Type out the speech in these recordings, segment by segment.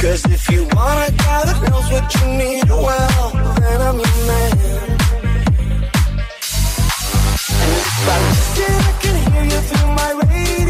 Cause if you want a guy that knows what you need, well, then I'm your man. And if I listen, I can hear you through my radio.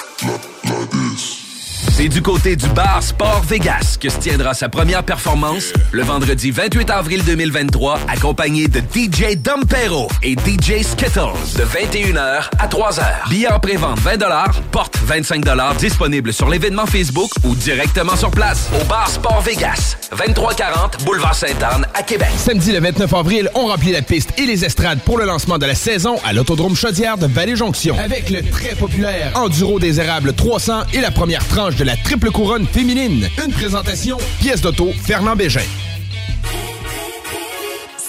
C'est du côté du bar Sport Vegas que se tiendra sa première performance le vendredi 28 avril 2023, accompagné de DJ Dompero et DJ Skittles de 21h à 3h. Billets en pré-vente 20 porte 25 disponible sur l'événement Facebook ou directement sur place au bar Sport Vegas, 2340 Boulevard Sainte-Anne à Québec. Samedi le 29 avril, on remplit la piste et les estrades pour le lancement de la saison à l'Autodrome Chaudière de Vallée-Jonction. Avec le très populaire Enduro des Érables 300 et la première tranche de la triple couronne féminine. Une présentation, pièce d'auto, Fernand Bégin.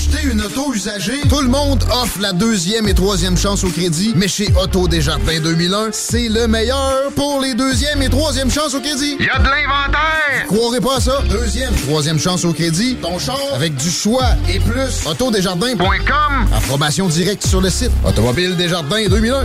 Acheter une auto usagée. Tout le monde offre la deuxième et troisième chance au crédit. Mais chez Auto Desjardins 2001, c'est le meilleur pour les deuxième et troisième chances au crédit. Il y a de l'inventaire! Croirez pas à ça. Deuxième, troisième chance au crédit. Ton char avec du choix et plus. Autodesjardins.com. Approbation directe sur le site. Automobile Desjardins 2001.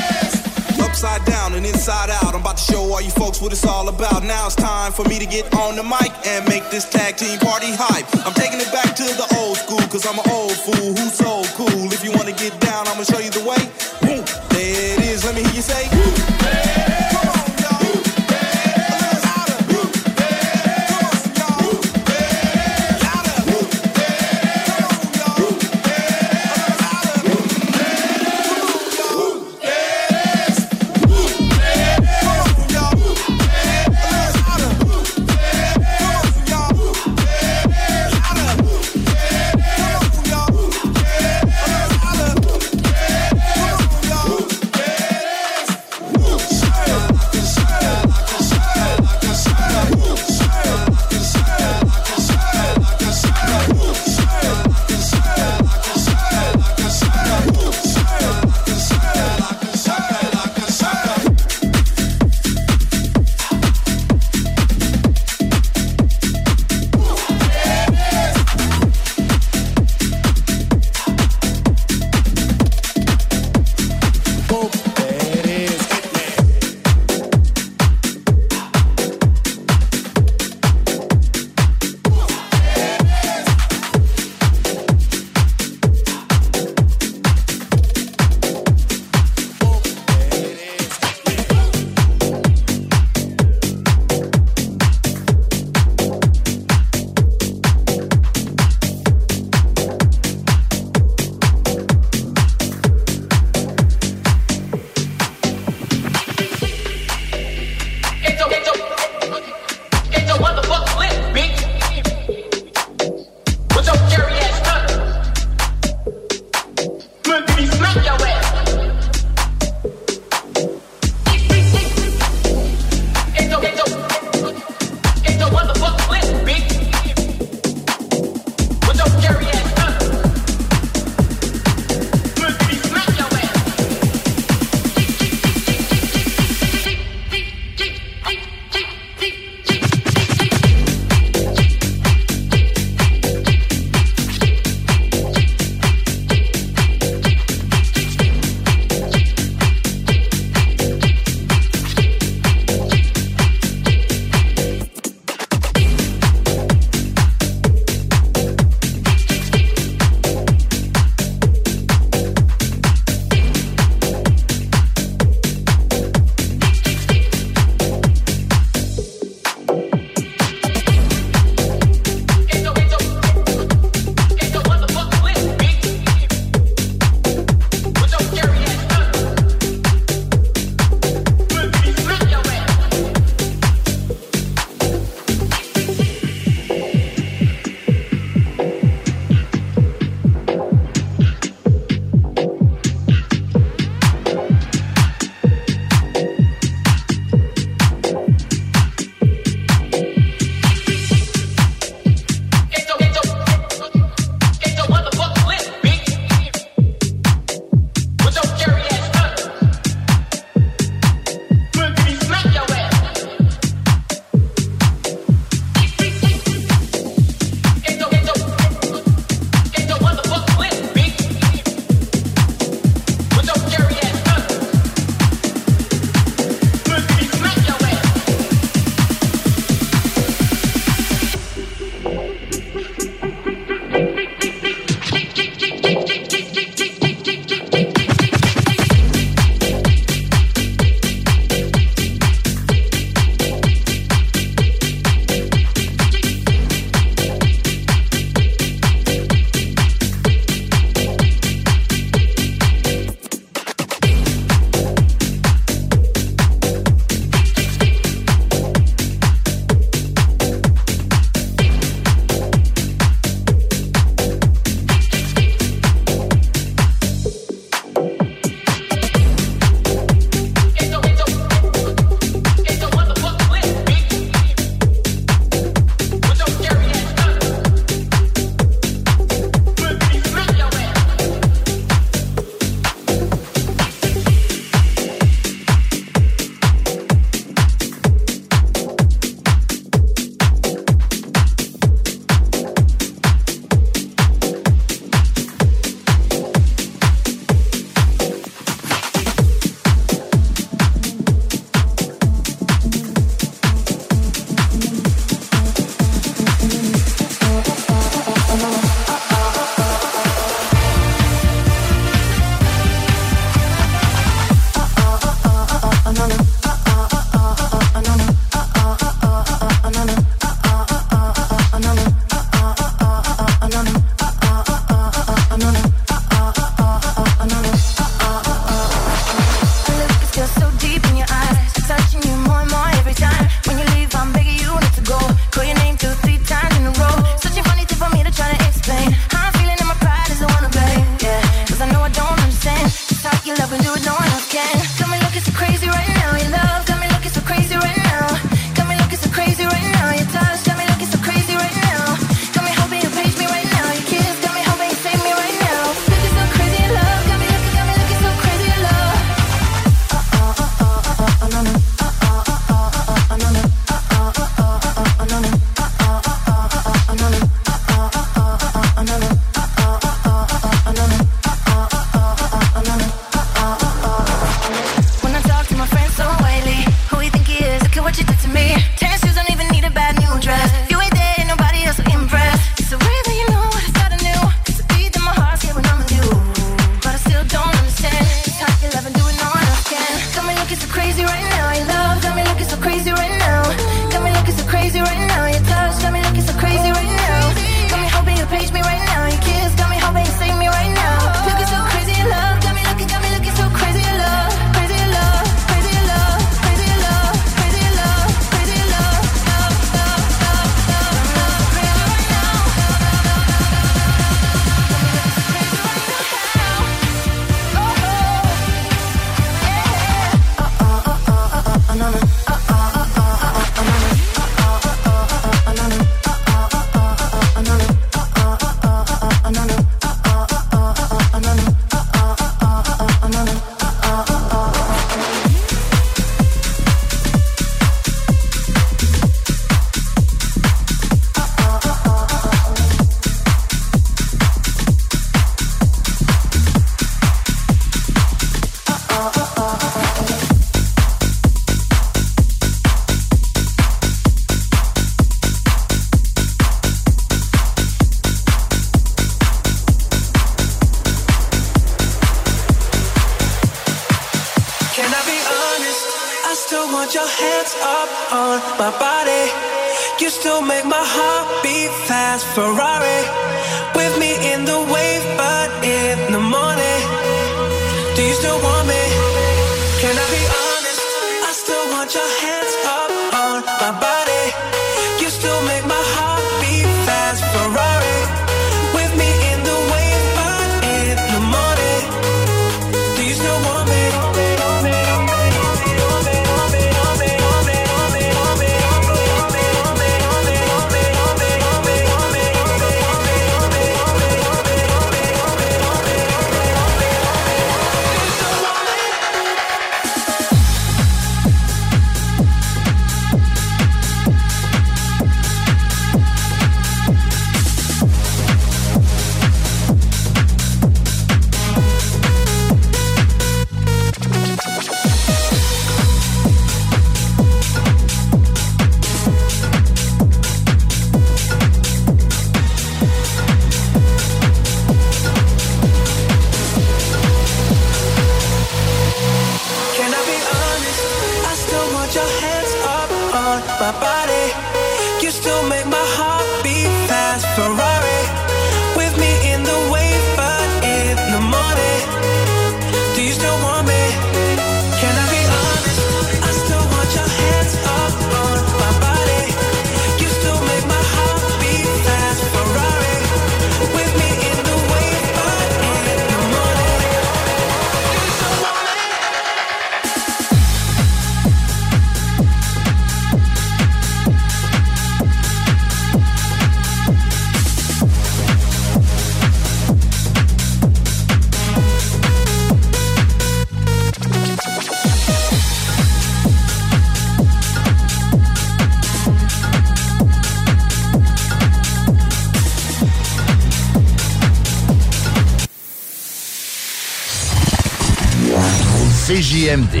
CJMD.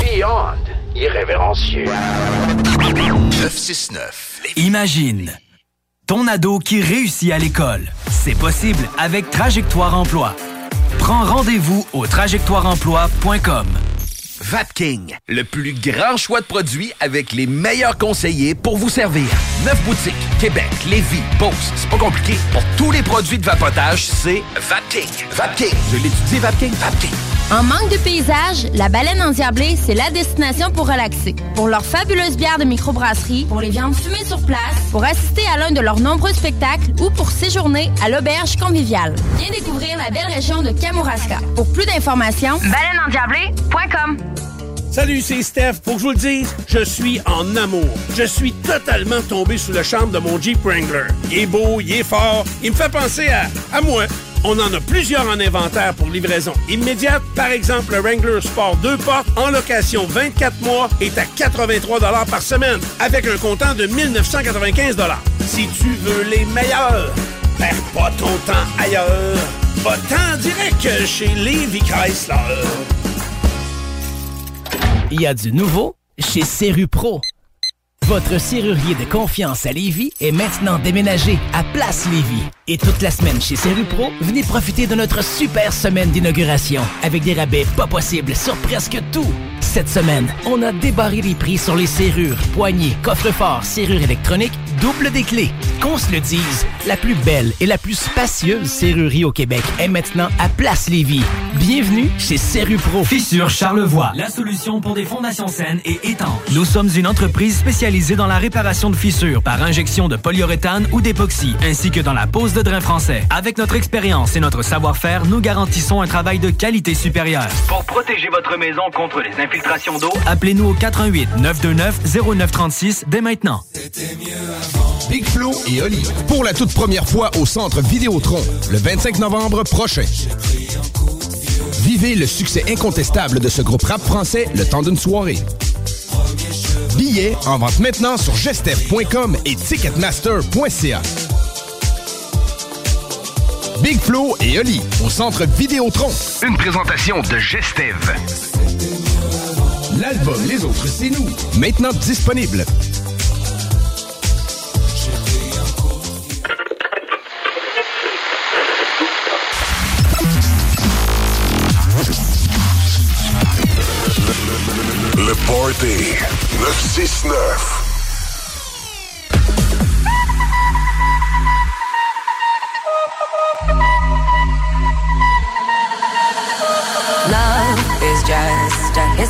Beyond irrévérencieux. 969. Imagine ton ado qui réussit à l'école. C'est possible avec Trajectoire Emploi. Prends rendez-vous au trajectoireemploi.com. Vapking, le plus grand choix de produits avec les meilleurs conseillers pour vous servir. Neuf boutiques, Québec, Lévis, Beauce, c'est pas compliqué. Pour tous les produits de vapotage, c'est Vapking. Vapking, je l'étudie, Vapking, Vapking. En manque de paysage, la baleine endiablée, c'est la destination pour relaxer. Pour leurs fabuleuses bières de microbrasserie, pour les viandes fumées sur place, pour assister à l'un de leurs nombreux spectacles ou pour séjourner à l'auberge conviviale. Viens découvrir la belle région de Kamouraska. Pour plus d'informations, baleineendiablée.com. Salut, c'est Steph. Pour que je vous le dise, je suis en amour. Je suis totalement tombé sous le charme de mon Jeep Wrangler. Il est beau, il est fort, il me fait penser à, à moi. On en a plusieurs en inventaire pour livraison immédiate. Par exemple, le Wrangler Sport 2 portes en location 24 mois est à 83 par semaine avec un comptant de 1995 Si tu veux les meilleurs, perds pas ton temps ailleurs. Va-t'en direct chez Levi Chrysler. Il y a du nouveau chez Serru Pro. Votre serrurier de confiance à Lévis est maintenant déménagé à Place Lévis. Et toute la semaine chez Serru Pro, venez profiter de notre super semaine d'inauguration avec des rabais pas possibles sur presque tout. Cette semaine, on a débarré les prix sur les serrures, poignées, coffres-forts, serrures électroniques, double des clés. Qu'on se le dise, la plus belle et la plus spacieuse serrurerie au Québec est maintenant à Place Lévis. Bienvenue chez Serru Pro. Fissure Charlevoix, la solution pour des fondations saines et étanches. Nous sommes une entreprise spécialisée dans la réparation de fissures par injection de polyuréthane ou d'époxy, ainsi que dans la pose de drain français. Avec notre expérience et notre savoir-faire, nous garantissons un travail de qualité supérieure. Pour protéger votre maison contre les infiltrations d'eau, Appelez-nous au 88 929 0936 dès maintenant. Big Flo et Oli. Pour la toute première fois au Centre Vidéotron, le 25 novembre prochain. Vivez le succès incontestable de ce groupe rap français le temps d'une soirée. Billets en vente maintenant sur gestev.com et ticketmaster.ca. Big Flo et Oli au centre Vidéotron. Une présentation de Gestev. L'album Les Autres, c'est nous. Maintenant disponible. Le Party 969.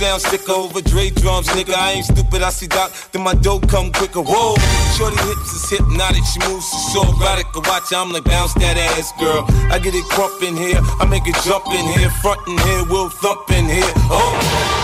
sound sicker over Dre drums, nigga. I ain't stupid, I see Doc, then my dope come quicker. Whoa, shorty hips is hypnotic, she moves so erotic. I watch, I'm like bounce that ass, girl. I get it crump in here, I make it jump in here, front in here, we'll thump in here. Oh.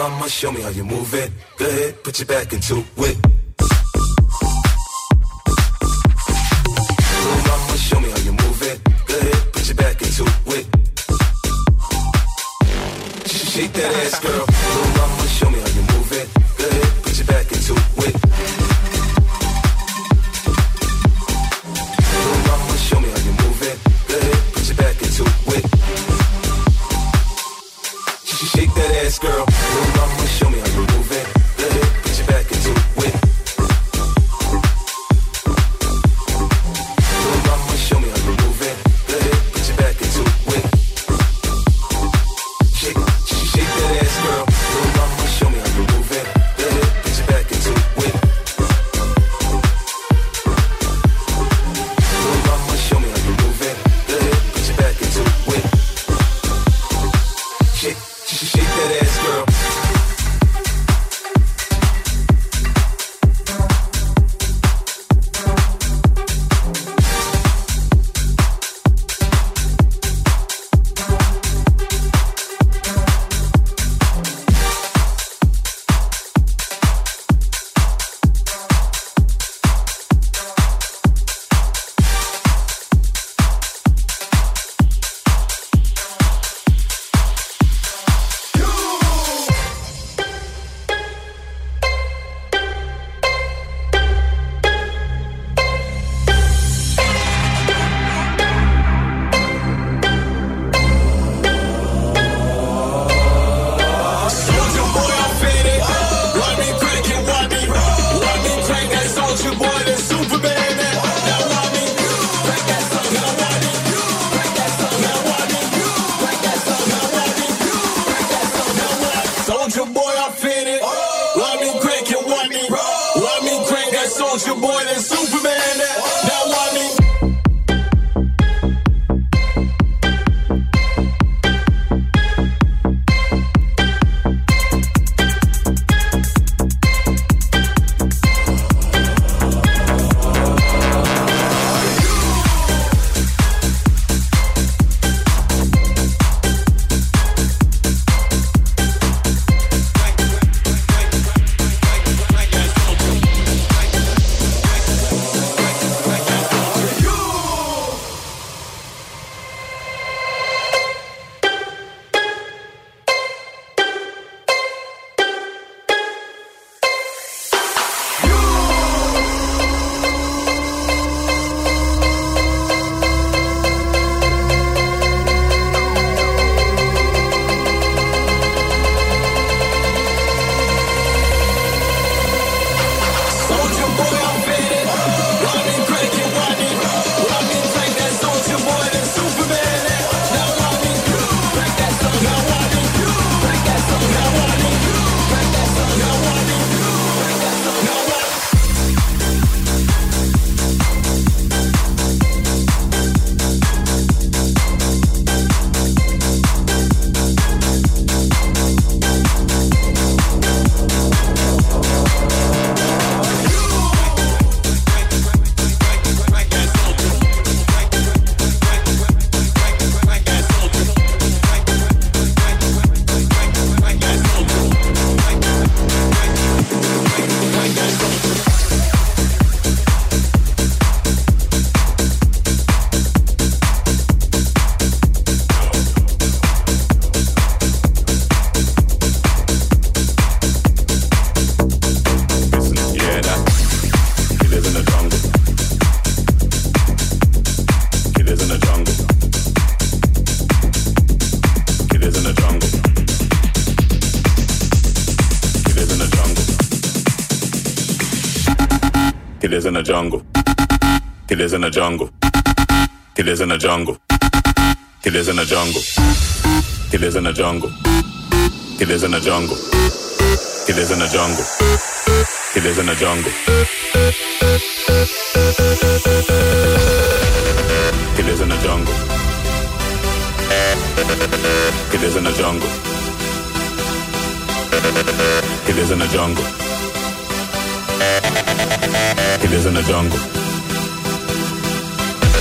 Mama, show me how you move it. Go ahead, put your back into it. jungle. He lives in a jungle. He lives in a jungle. He lives in a jungle. He lives in a jungle. He lives in a jungle. He lives in a jungle. He lives in a jungle. He lives in a jungle. He lives in a jungle.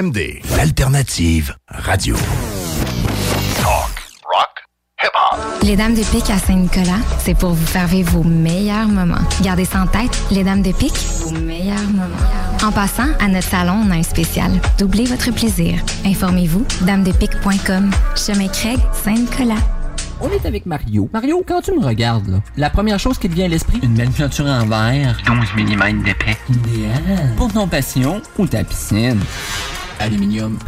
CJMD, l'alternative radio. Les Dames de Pique à Saint-Nicolas, c'est pour vous faire vivre vos meilleurs moments. Gardez ça en tête, les Dames de Pique, vos meilleurs moments. En passant, à notre salon, on a un spécial. Doublez votre plaisir. Informez-vous, damedepique.com. Chemin Craig, Saint-Nicolas. On est avec Mario. Mario, quand tu me regardes, là, la première chose qui te vient à l'esprit, une belle peinture en verre. 12 mm d'épais. Idéal. Pour ton passion ou ta piscine. Aluminium.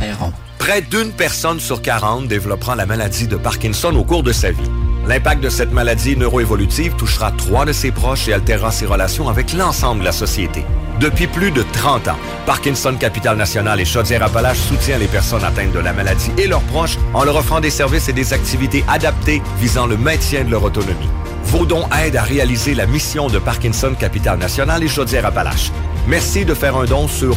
Près d'une personne sur 40 développera la maladie de Parkinson au cours de sa vie. L'impact de cette maladie neuroévolutive touchera trois de ses proches et altérera ses relations avec l'ensemble de la société. Depuis plus de 30 ans, Parkinson Capital National et Chaudière-Appalaches soutient les personnes atteintes de la maladie et leurs proches en leur offrant des services et des activités adaptées visant le maintien de leur autonomie. Vos dons aident à réaliser la mission de Parkinson Capital National et Chaudière-Appalaches. Merci de faire un don sur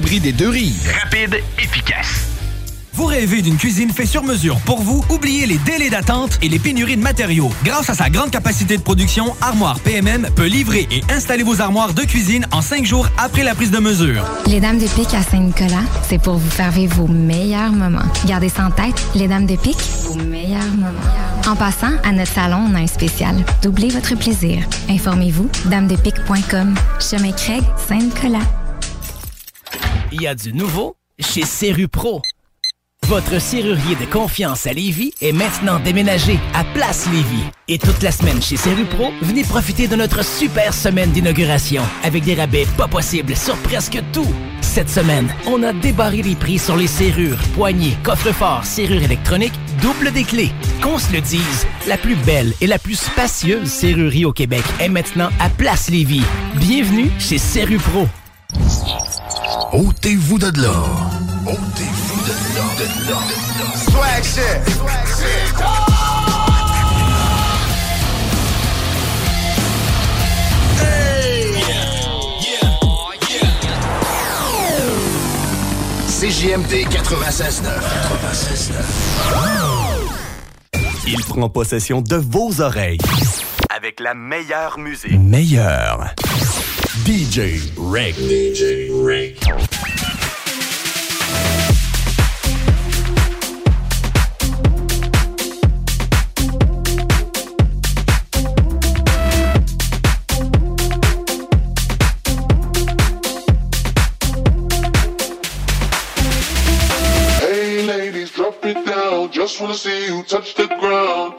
des deux rives. Rapide, efficace. Vous rêvez d'une cuisine faite sur mesure pour vous? Oubliez les délais d'attente et les pénuries de matériaux. Grâce à sa grande capacité de production, Armoire PMM peut livrer et installer vos armoires de cuisine en cinq jours après la prise de mesure. Les Dames de Pique à Saint-Nicolas, c'est pour vous faire vivre vos meilleurs moments. Gardez ça en tête, les Dames de Pique, vos meilleurs moments. En passant, à notre salon, on a un spécial. Doublez votre plaisir. Informez-vous, damedepique.com. Chemin Craig, Saint-Nicolas. Il y a du nouveau chez Serru Pro. Votre serrurier de confiance à Lévis est maintenant déménagé à Place Lévis. Et toute la semaine chez Serru Pro, venez profiter de notre super semaine d'inauguration avec des rabais pas possibles sur presque tout. Cette semaine, on a débarré les prix sur les serrures, poignées, coffres-forts, serrures électroniques, double des clés. Qu'on se le dise, la plus belle et la plus spacieuse serrurerie au Québec est maintenant à Place Lévis. Bienvenue chez Serru Pro. Ôtez-vous de là. Ôtez-vous de là, de là, de là. Swag shit. CJMD 96.9. 96.9. Il prend possession de vos oreilles. Avec la meilleure musique. Meilleur. DJ Rick. DJ Rick. Hey ladies, drop it down. Just wanna see you touch the ground.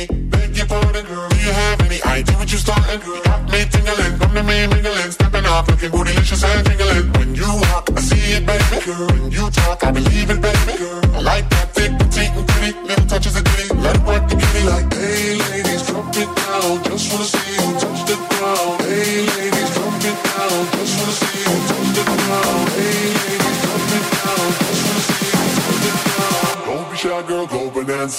any idea what you starting? Got me tingling, come to me mingling, stepping off, looking bootylicious and tingling. When you walk, I see it, baby, girl. When you talk, I believe it, baby,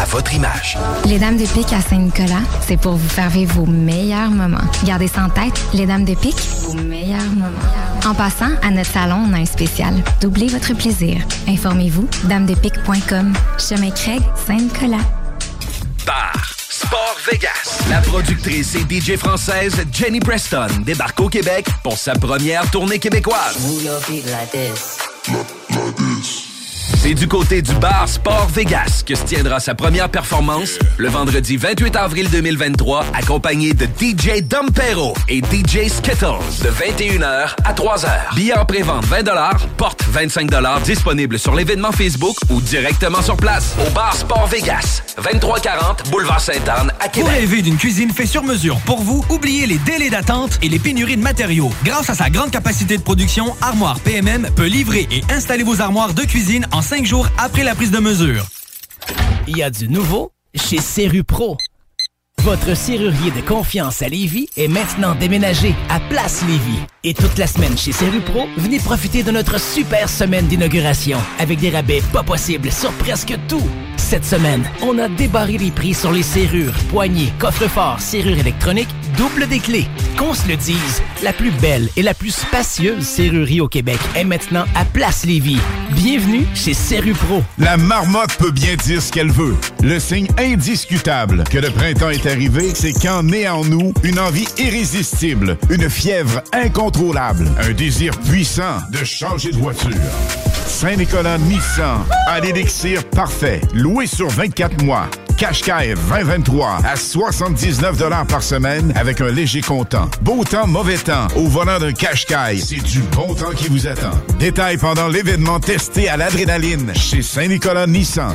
à votre image. Les Dames de Pique à Saint-Nicolas, c'est pour vous faire vivre vos meilleurs moments. Gardez ça en tête, les Dames de Pique, vos meilleurs moments. En passant, à notre salon, on a un spécial. Doublez votre plaisir. Informez-vous, damedepique.com. Chemin Craig, Saint-Nicolas. Bar Sport Vegas. La productrice et DJ française Jenny Preston débarque au Québec pour sa première tournée québécoise. C'est du côté du bar Sport Vegas que se tiendra sa première performance le vendredi 28 avril 2023, accompagné de DJ Dompero et DJ Skittles de 21h à 3h. Billets en pré-vente 20 porte 25 disponible sur l'événement Facebook ou directement sur place au bar Sport Vegas, 2340 Boulevard Sainte-Anne à Pour Québec. rêver d'une cuisine sur mesure pour vous, oubliez les délais d'attente et les pénuries de matériaux. Grâce à sa grande capacité de production, Armoire PMM peut livrer et installer vos armoires de cuisine en 5 jours après la prise de mesure. Il y a du nouveau chez Serru Pro. Votre serrurier de confiance à Lévis est maintenant déménagé à Place Lévis. Et toute la semaine chez Serru Pro, venez profiter de notre super semaine d'inauguration avec des rabais pas possibles sur presque tout. Cette semaine, on a débarré les prix sur les serrures, poignées, coffres-forts, serrures électroniques, double des clés. Qu'on se le dise, la plus belle et la plus spacieuse serrurerie au Québec est maintenant à Place Lévis. Bienvenue chez Serru Pro. La marmotte peut bien dire ce qu'elle veut. Le signe indiscutable que le printemps est c'est quand naît en nous une envie irrésistible, une fièvre incontrôlable, un désir puissant de changer de voiture. Saint-Nicolas Nissan a l'élixir parfait, loué sur 24 mois. Qashqai 2023 à 79 par semaine avec un léger comptant. Beau temps, mauvais temps. Au volant d'un Qashqai, c'est du bon temps qui vous attend. Détails pendant l'événement testé à l'adrénaline chez Saint-Nicolas Nissan.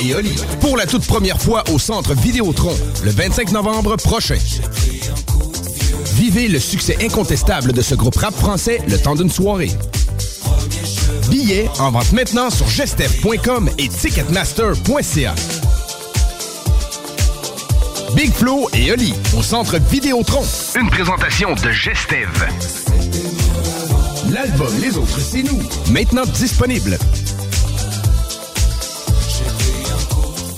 et Oli. Pour la toute première fois au Centre Vidéotron, le 25 novembre prochain. Vivez le succès incontestable de ce groupe rap français le temps d'une soirée. Billets en vente maintenant sur gestev.com et ticketmaster.ca. Big Flo et Oli au Centre Vidéotron. Une présentation de Gestev. L'album Les Autres, c'est nous. Maintenant disponible.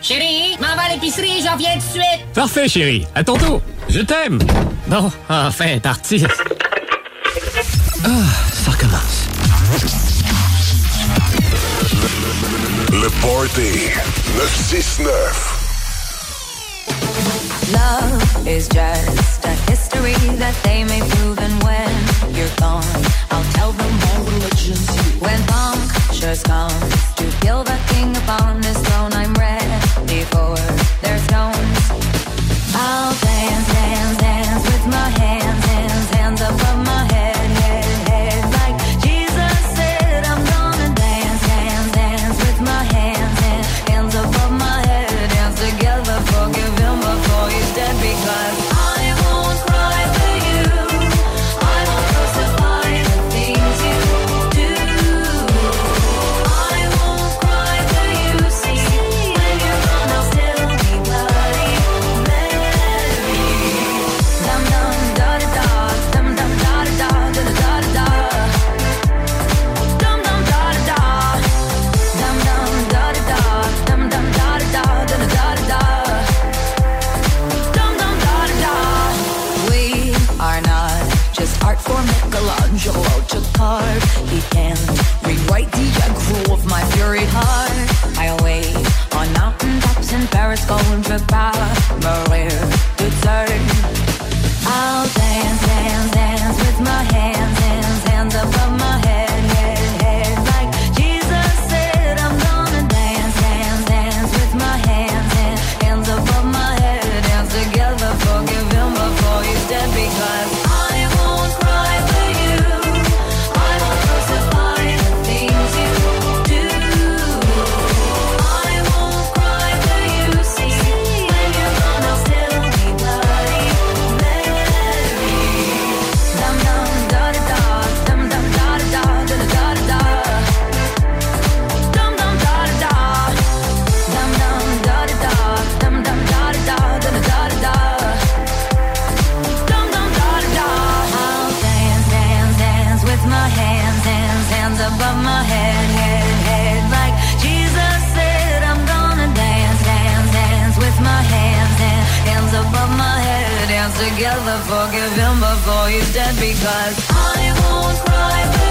Chérie, m'en va à l'épicerie, j'en viens tout de suite. Parfait, chérie. À ton tour. Je t'aime. Bon, enfin, parti. Ah, ça recommence. Le Party 969. Love is just a history that they may prove, and when you're gone, I'll tell them all. When to kill the king upon his throne, I'm ready for their stones. I'll dance, dance, dance with my hands, heart. He can rewrite the aggro of my fury heart. I wait on mountain tops in Paris going for power. Hands, hands above my head. Dance together, forgive him before he's dead because I won't cry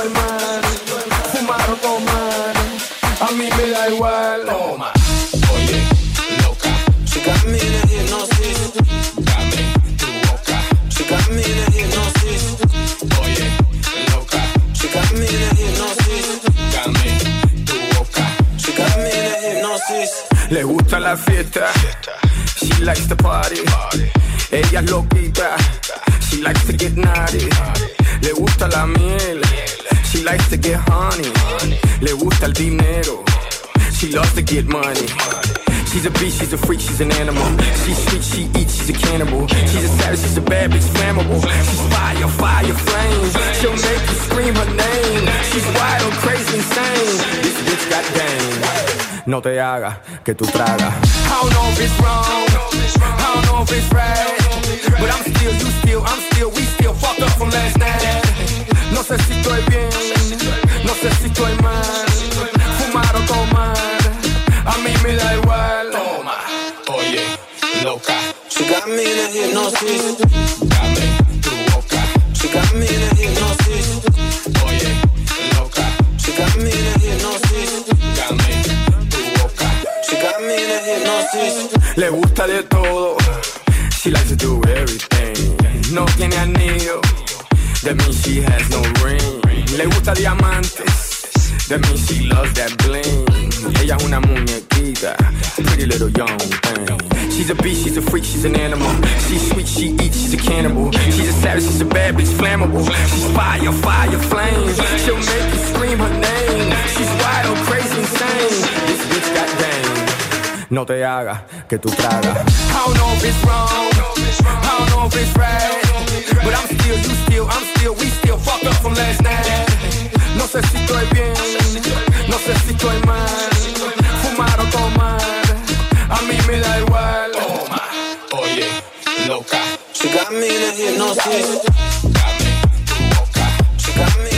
adicto fumar o tomar, a mí me da igual. Toma, oye, loca, se camina en hipnosis, dame tu boca, se camina en hipnosis, oye, loca, se camina en hipnosis, dame tu boca, se camina en hipnosis. Le gusta la fiesta, she likes the party, ella es loquita, she likes to get naughty, le gusta la miel. Likes to get honey, le gusta el dinero, she loves to get money. She's a beast, she's a freak, she's an animal. She's sweet, she eats, she's a cannibal. She's a savage, she's a bad bitch, flammable. She's fire, fire, flame. She'll make you scream her name. She's wild, crazy, insane. This bitch got game. No te hagas que tú tragas. I don't know if it's wrong, I don't know if it's right, but I'm still, you still, I'm still, we still fucked up from last night. No sé si estoy bien, no sé si estoy mal, fumar o tomar, a mí me da igual. Toma, oye, loca. She got me in a hypnosis. Dame tu boca. She got me in a hypnosis. Oye, loca. She got me in a hypnosis. Dame tu boca. She got me in a hypnosis. Le gusta de todo. She likes to do everything. No tiene anillo. That means she has no ring. Le gusta diamantes. That means she loves that bling. Ella una muñequita, pretty little young thing. She's a beast, she's a freak, she's an animal. She's sweet, she eats, she's a cannibal. She's a savage, she's a bad bitch, flammable. She's fire, fire, flame. She'll make you scream her name. She's wild, crazy, insane. This bitch got game. No te hagas que tú tragas. I don't know if it's wrong, I don't know if it's right, but I'm still, you still, I'm still, we still fucked up from last night. No sé si estoy bien, no sé si estoy mal, fumar o tomar, a mí me da igual. Toma, oye, loca. She got me in a hypnosis. Dame tu boca. She got me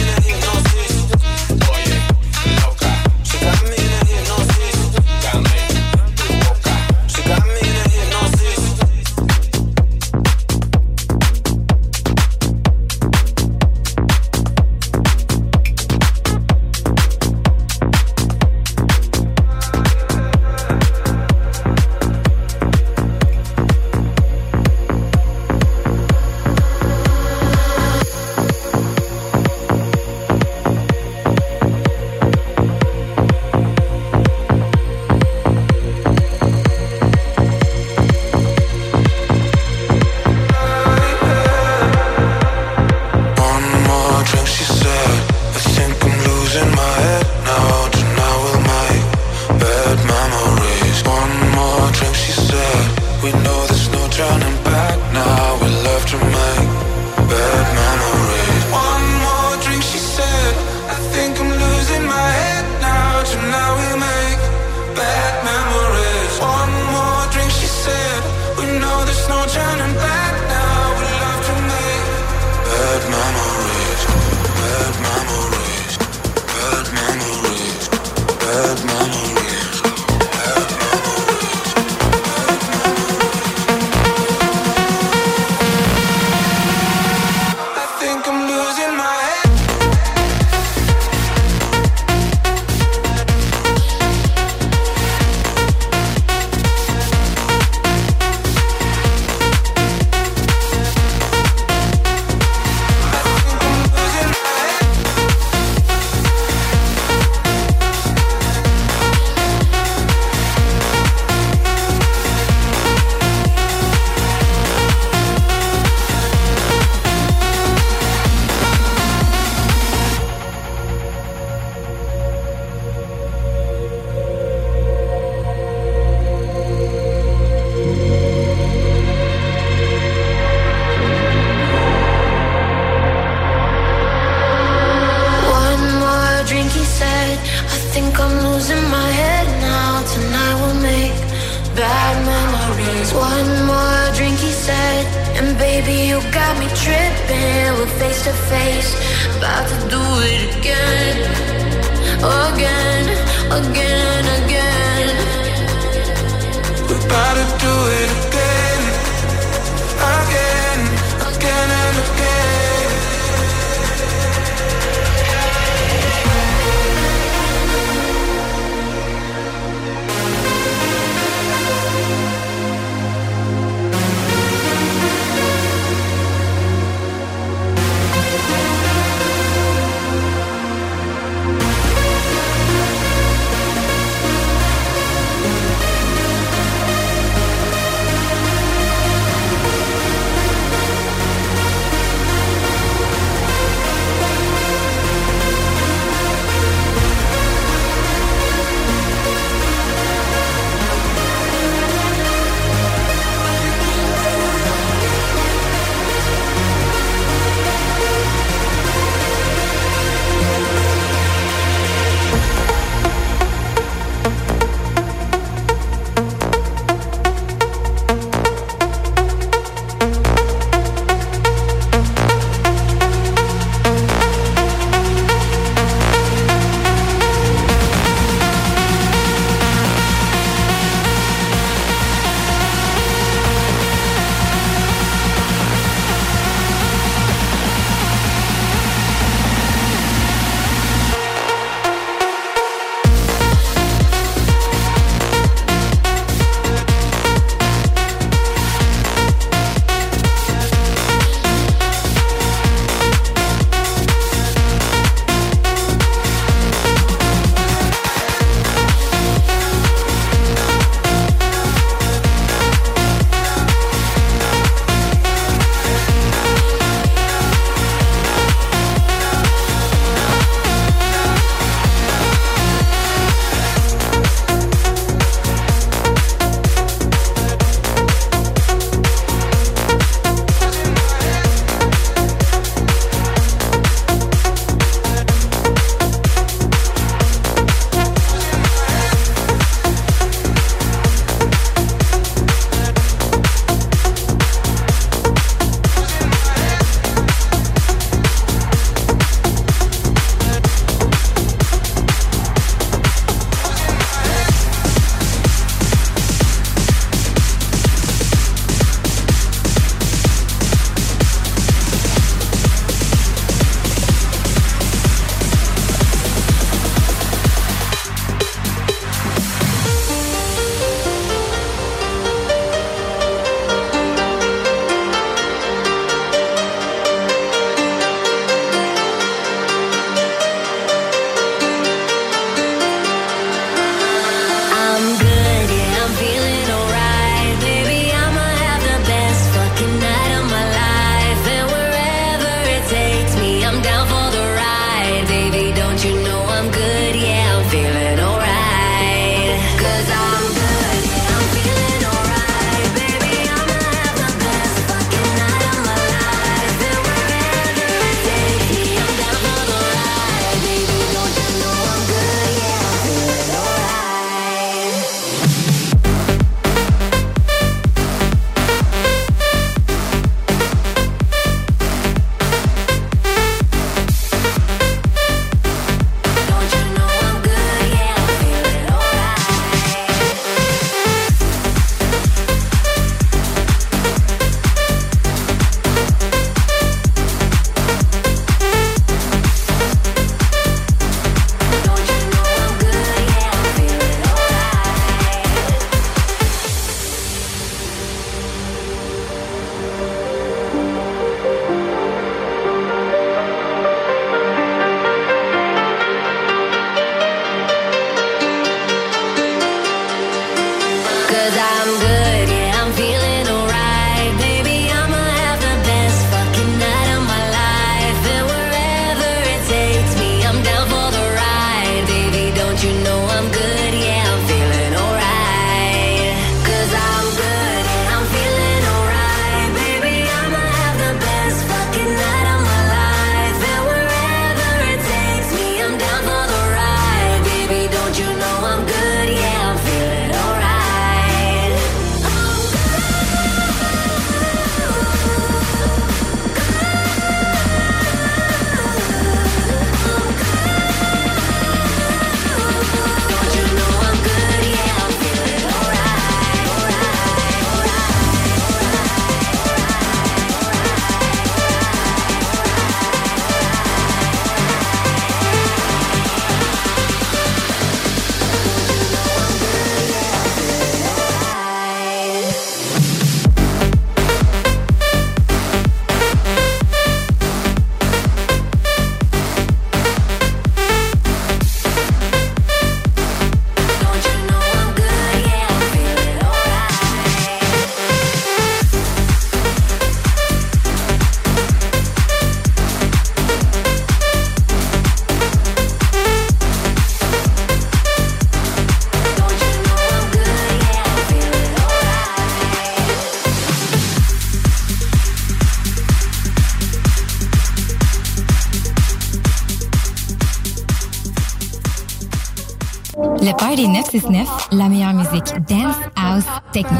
969, la meilleure musique dance, house, techno.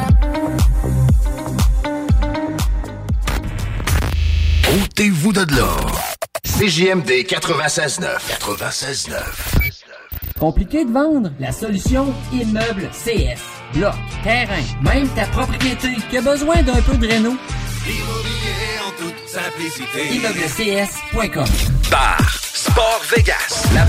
Ôtez-vous de là. CJMD 96.9. 96.9. Compliqué de vendre? La solution Immeuble CS. Bloc, terrain, même ta propriété qui a besoin d'un peu de réno. L'immobilier en toute simplicité. ImmeublesCS.com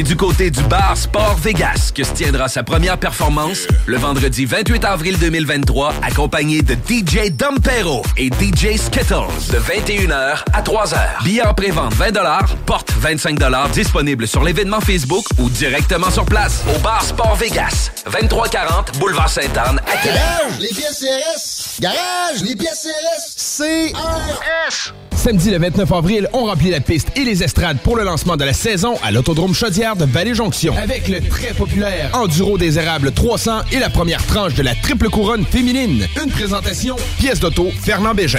C'est du côté du bar Sport Vegas que se tiendra sa première performance le vendredi 28 avril 2023, accompagné de DJ Dompero et DJ Skittles de 21h à 3h. Billets en pré-vente 20 porte 25 disponible sur l'événement Facebook ou directement sur place au bar Sport Vegas, 2340 Boulevard Sainte-Anne à Québec. Garage, les pièces CRS. Garage, les pièces CRS. CRS. Samedi le 29 avril, on remplit la piste et les estrades pour le lancement de la saison à l'Autodrome Chaudière de Vallée-Jonction. Avec le très populaire Enduro des Érables 300 et la première tranche de la triple couronne féminine. Une présentation, pièce d'auto, Fernand Bégin.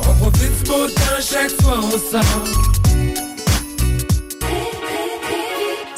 On profite du beau temps chaque fois on.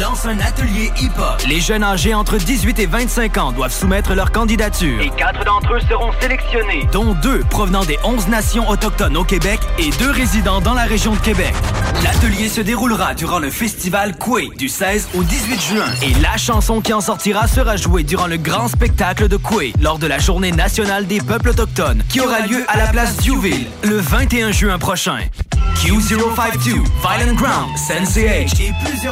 lance un atelier hip-hop. Les jeunes âgés entre 18 et 25 ans doivent soumettre leur candidature. Et quatre d'entre eux seront sélectionnés. dont deux provenant des 11 nations autochtones au Québec et deux résidents dans la région de Québec. L'atelier se déroulera durant le festival Coué du 16 au 18 juin et la chanson qui en sortira sera jouée durant le grand spectacle de Coué lors de la journée nationale des peuples autochtones qui aura lieu à la place Diouville le 21 juin prochain. Q052, Violent Ground, Sensei H et plusieurs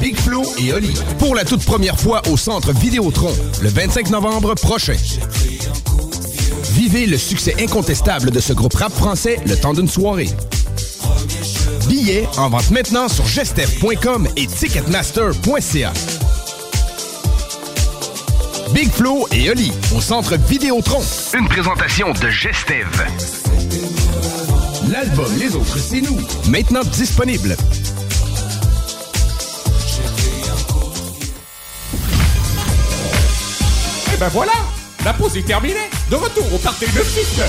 Big Flo et Oli. Pour la toute première fois au Centre Vidéotron, le 25 novembre prochain. Vivez le succès incontestable de ce groupe rap français le temps d'une soirée. Billets en vente maintenant sur gestev.com et ticketmaster.ca. Big Flo et Oli au Centre Vidéotron. Une présentation de Gestev. L'album Les Autres, c'est nous. Maintenant disponible. Et ben voilà, la pause est terminée. De retour au party de 6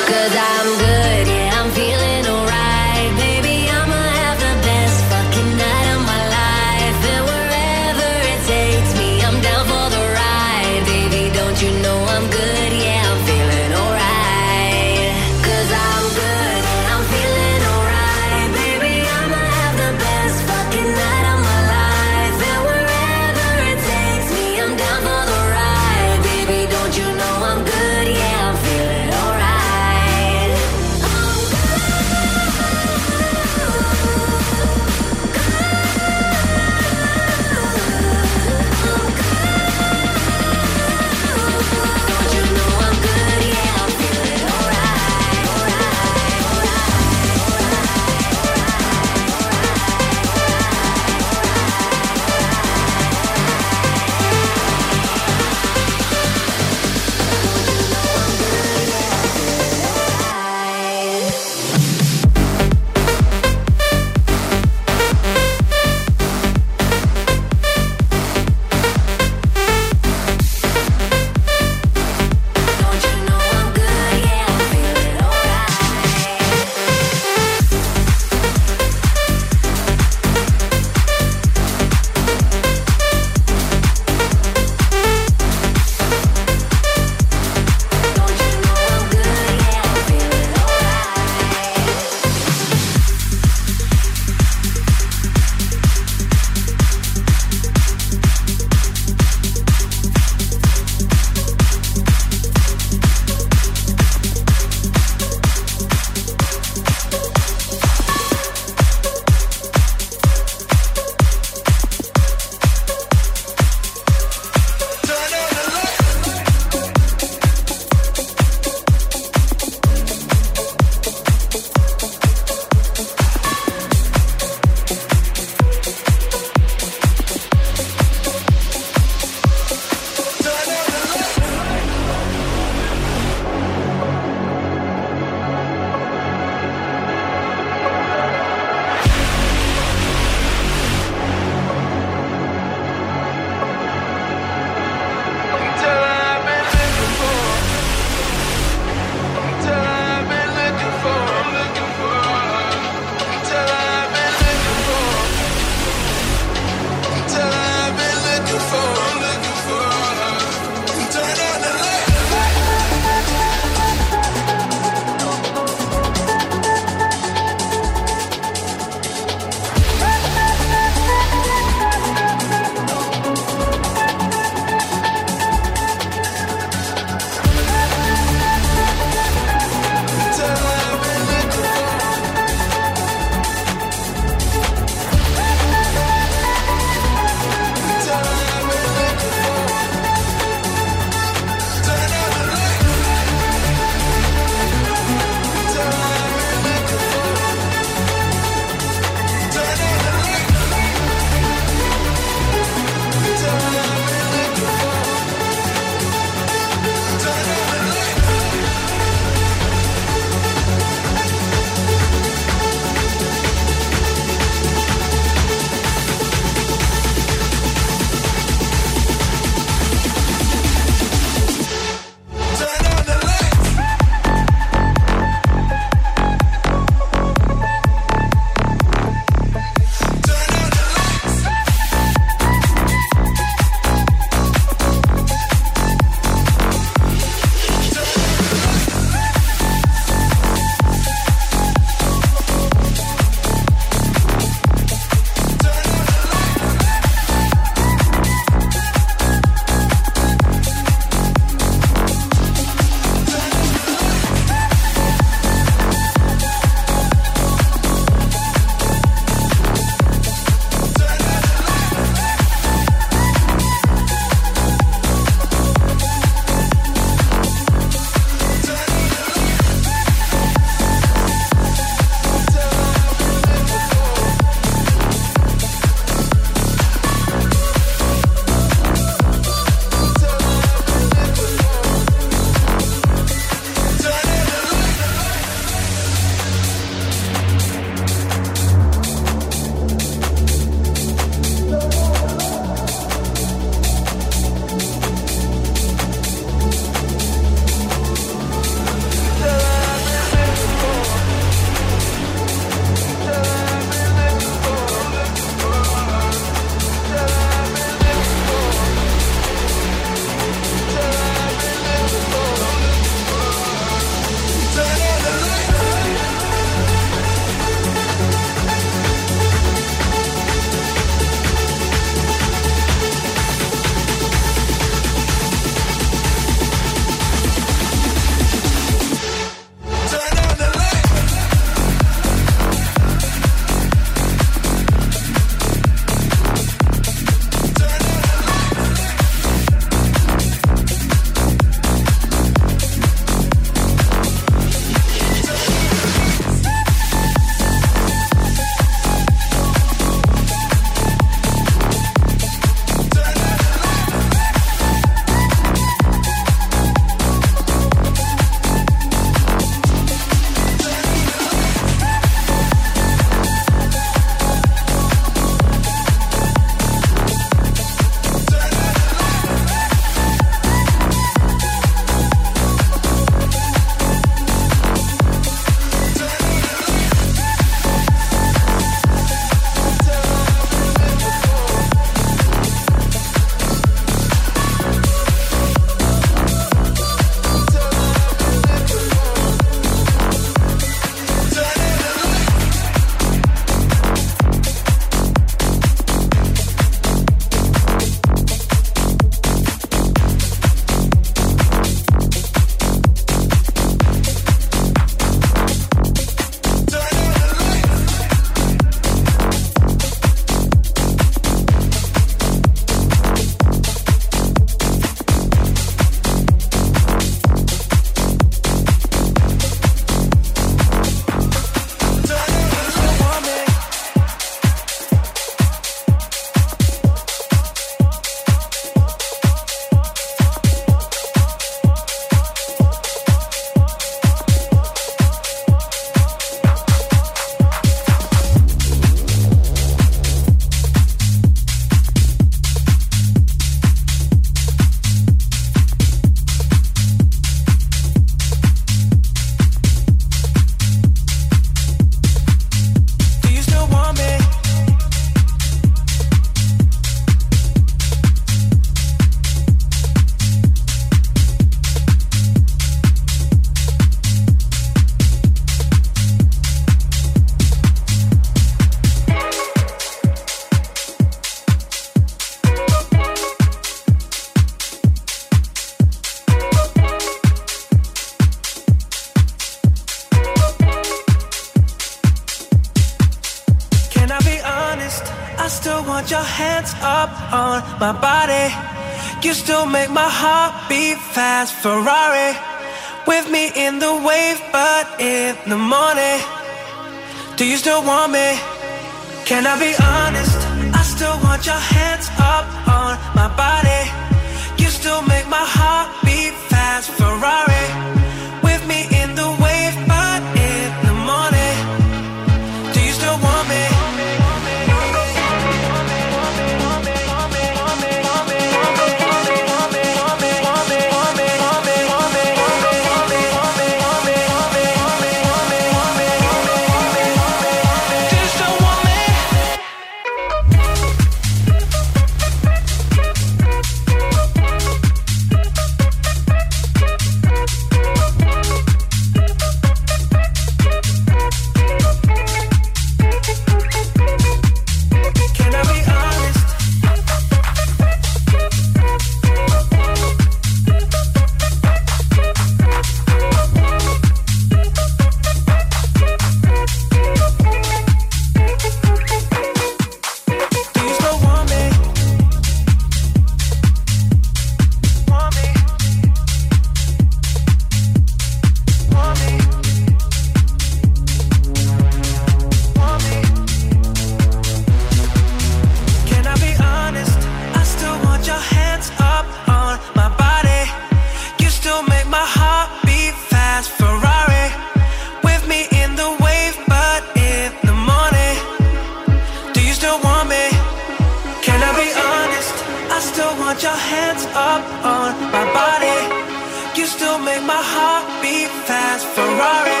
fast. Ferrari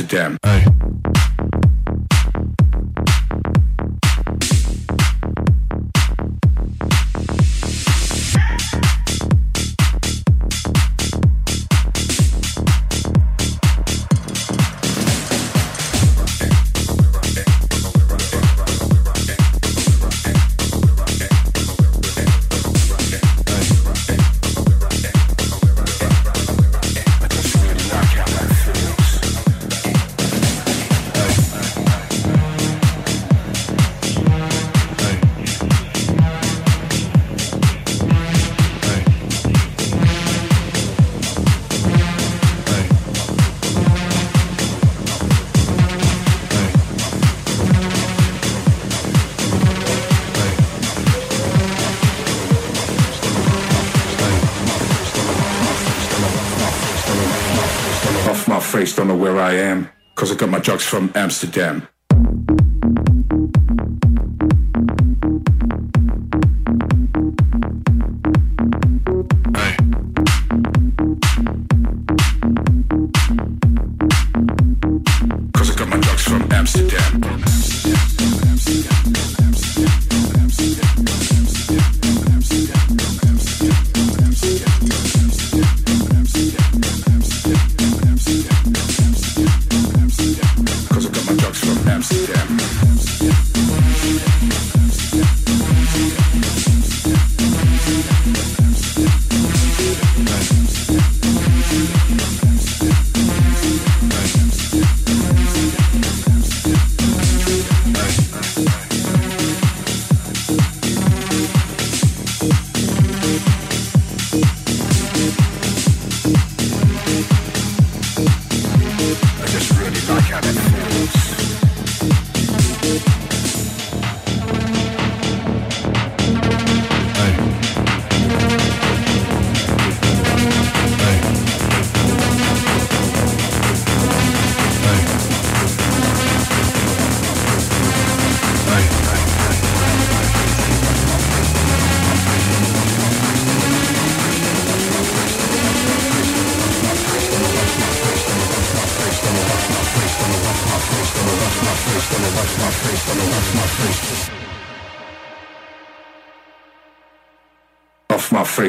Amsterdam. From Amsterdam.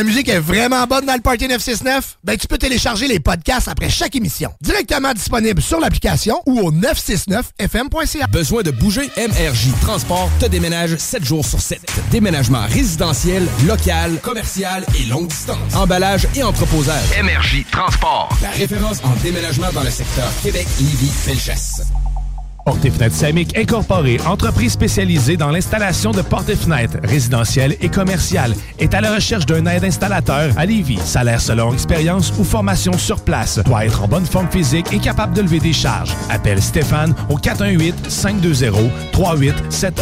La musique est vraiment bonne dans le Party 969? Ben, tu peux télécharger les podcasts après chaque émission. Directement disponible sur l'application ou au 969fm.ca. Besoin de bouger? MRJ Transport te déménage 7 jours sur 7. Déménagement résidentiel, local, commercial et longue distance. Emballage et entreposage. MRJ Transport. La référence en déménagement dans le secteur Québec, Lévis, Felchasse. Porte et fenêtres Samic Incorporée, entreprise spécialisée dans l'installation de portes et fenêtres résidentielles et commerciales, est à la recherche d'un aide installateur à Lévis. Salaire selon expérience ou formation sur place. Doit être en bonne forme physique et capable de lever des charges. Appelle Stéphane au 418-520-3871.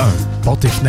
Porte et fenêtres.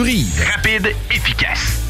Rapide, efficace.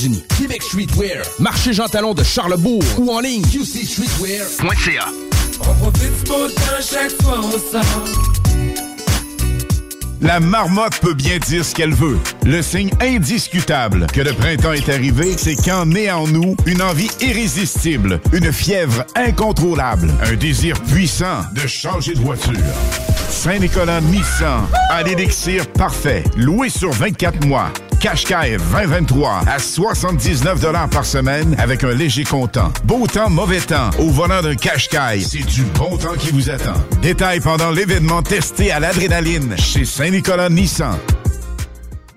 Québec Streetwear, marché Jean Talon de Charlebourg ou en ligne qcstreetwear.ca. On profite du beau temps chaque fois on sort. La marmotte peut bien dire ce qu'elle veut. Le signe indiscutable que le printemps est arrivé, c'est quand naît en nous une envie irrésistible, une fièvre incontrôlable, un désir puissant de changer de voiture. Saint-Nicolas Nissan a l'élixir parfait, loué sur 24 mois. Qashqai 2023 à 79 par semaine avec un léger comptant. Beau temps, mauvais temps. Au volant d'un Qashqai, c'est du bon temps qui vous attend. Détails pendant l'événement testé à l'adrénaline chez Saint-Nicolas Nissan.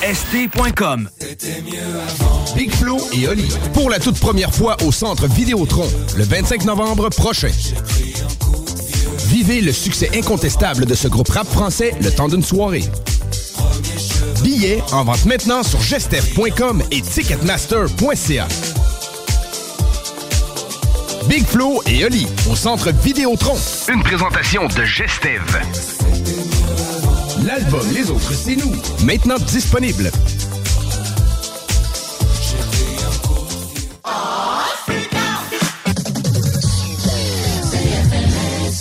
K-W-E-F-E-S-T.com. Big Flo et Oli. Pour la toute première fois au Centre Vidéotron, le 25 novembre prochain. Vivez le succès incontestable de ce groupe rap français le temps d'une soirée. Billets en vente maintenant sur gestev.com et ticketmaster.ca. Big Flo et Oli au centre Vidéotron. Une présentation de Gestev. L'album Les Autres, c'est nous. Maintenant disponible.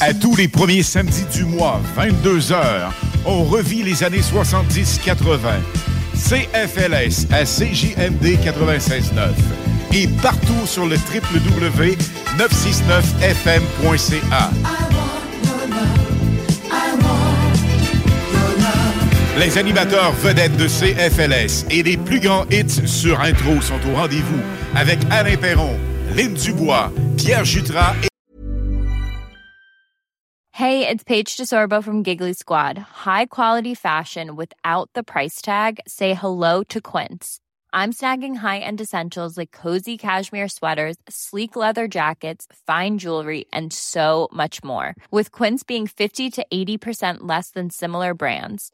À tous les premiers samedis du mois, 22h, on revit les années 70-80. CFLS à CJMD 96.9 et partout sur le www.969fm.ca. Les animateurs vedettes de CFLS et les plus grands hits sur intro sont au rendez-vous avec Alain Perron, Lynn Dubois, Pierre Jutras et Hey, it's Paige DeSorbo from Giggly Squad. High quality fashion without the price tag. Say hello to Quince. I'm snagging high-end essentials like cozy cashmere sweaters, sleek leather jackets, fine jewelry, and so much more. With Quince being 50 to 80% less than similar brands.